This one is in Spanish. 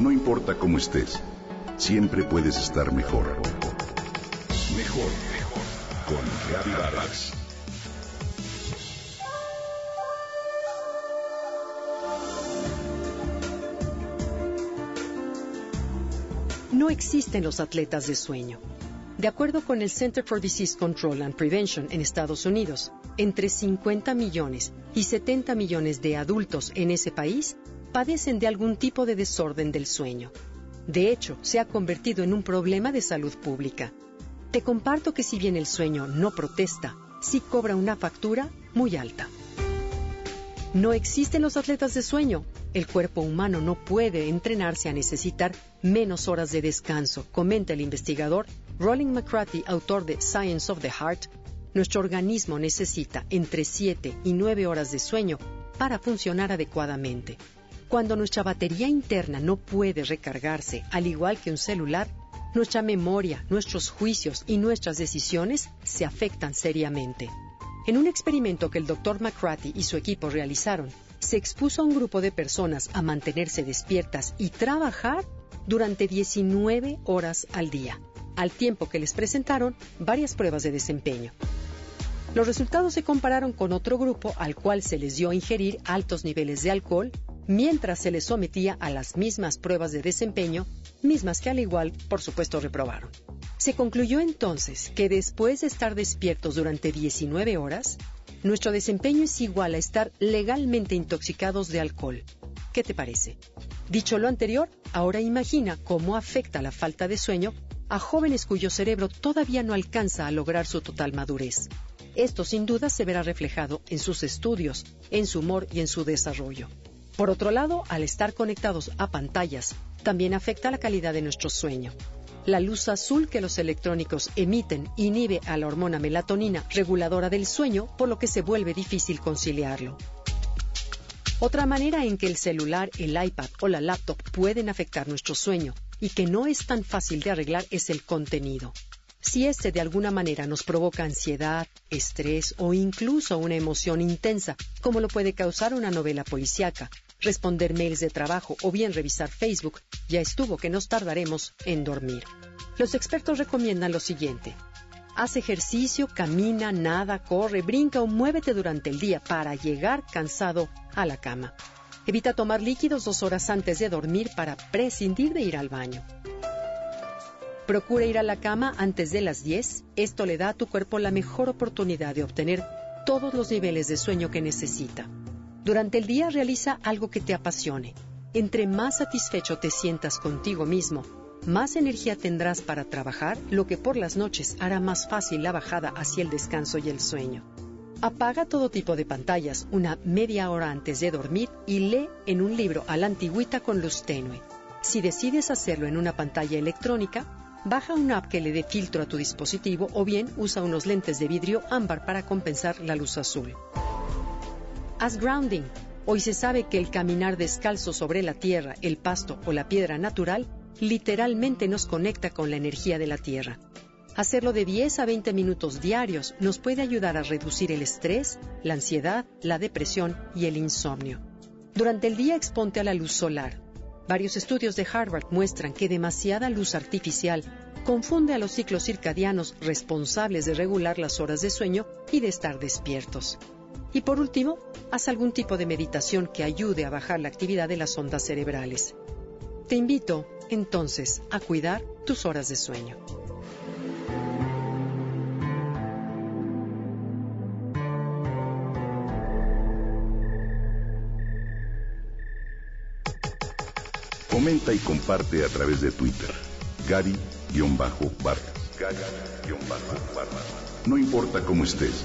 No importa cómo estés, siempre puedes estar mejor. Mejor, mejor. Con Reavivadas. No existen los atletas de sueño. De acuerdo con el Center for Disease Control and Prevention en Estados Unidos, entre 50 millones y 70 millones de adultos en ese país padecen de algún tipo de desorden del sueño. De hecho, se ha convertido en un problema de salud pública. Te comparto que si bien el sueño no protesta, sí cobra una factura muy alta. No existen los atletas de sueño. El cuerpo humano no puede entrenarse a necesitar menos horas de descanso, comenta el investigador Rolling McCarthy, autor de Science of the Heart. Nuestro organismo necesita entre 7 y 9 horas de sueño para funcionar adecuadamente. Cuando nuestra batería interna no puede recargarse, al igual que un celular, nuestra memoria, nuestros juicios y nuestras decisiones se afectan seriamente. En un experimento que el Dr. McCarthy y su equipo realizaron, se expuso a un grupo de personas a mantenerse despiertas y trabajar durante 19 horas al día, al tiempo que les presentaron varias pruebas de desempeño. Los resultados se compararon con otro grupo al cual se les dio a ingerir altos niveles de alcohol mientras se les sometía a las mismas pruebas de desempeño, mismas que al igual, por supuesto, reprobaron. Se concluyó entonces que después de estar despiertos durante 19 horas, nuestro desempeño es igual a estar legalmente intoxicados de alcohol. ¿Qué te parece? Dicho lo anterior, ahora imagina cómo afecta la falta de sueño a jóvenes cuyo cerebro todavía no alcanza a lograr su total madurez. Esto sin duda se verá reflejado en sus estudios, en su humor y en su desarrollo. Por otro lado, al estar conectados a pantallas, también afecta la calidad de nuestro sueño. La luz azul que los electrónicos emiten inhibe a la hormona melatonina, reguladora del sueño, por lo que se vuelve difícil conciliarlo. Otra manera en que el celular, el iPad o la laptop pueden afectar nuestro sueño y que no es tan fácil de arreglar es el contenido. Si este de alguna manera nos provoca ansiedad, estrés o incluso una emoción intensa, como lo puede causar una novela policíaca, responder mails de trabajo o bien revisar Facebook, ya estuvo que nos tardaremos en dormir. Los expertos recomiendan lo siguiente. Haz ejercicio, camina, nada, corre, brinca o muévete durante el día para llegar cansado a la cama. Evita tomar líquidos dos horas antes de dormir para prescindir de ir al baño. Procura ir a la cama antes de las 10. Esto le da a tu cuerpo la mejor oportunidad de obtener todos los niveles de sueño que necesita. Durante el día realiza algo que te apasione. Entre más satisfecho te sientas contigo mismo, más energía tendrás para trabajar, lo que por las noches hará más fácil la bajada hacia el descanso y el sueño. Apaga todo tipo de pantallas una media hora antes de dormir y lee en un libro a la antigüita con luz tenue. Si decides hacerlo en una pantalla electrónica, baja una app que le dé filtro a tu dispositivo o bien usa unos lentes de vidrio ámbar para compensar la luz azul. Haz grounding. Hoy se sabe que el caminar descalzo sobre la tierra, el pasto o la piedra natural literalmente nos conecta con la energía de la tierra. Hacerlo de 10 a 20 minutos diarios nos puede ayudar a reducir el estrés, la ansiedad, la depresión y el insomnio. Durante el día exponte a la luz solar. Varios estudios de Harvard muestran que demasiada luz artificial confunde a los ciclos circadianos responsables de regular las horas de sueño y de estar despiertos. Y por último, haz algún tipo de meditación que ayude a bajar la actividad de las ondas cerebrales. Te invito, entonces, a cuidar tus horas de sueño. Comenta y comparte a través de Twitter. Gary-Vargas. No importa cómo estés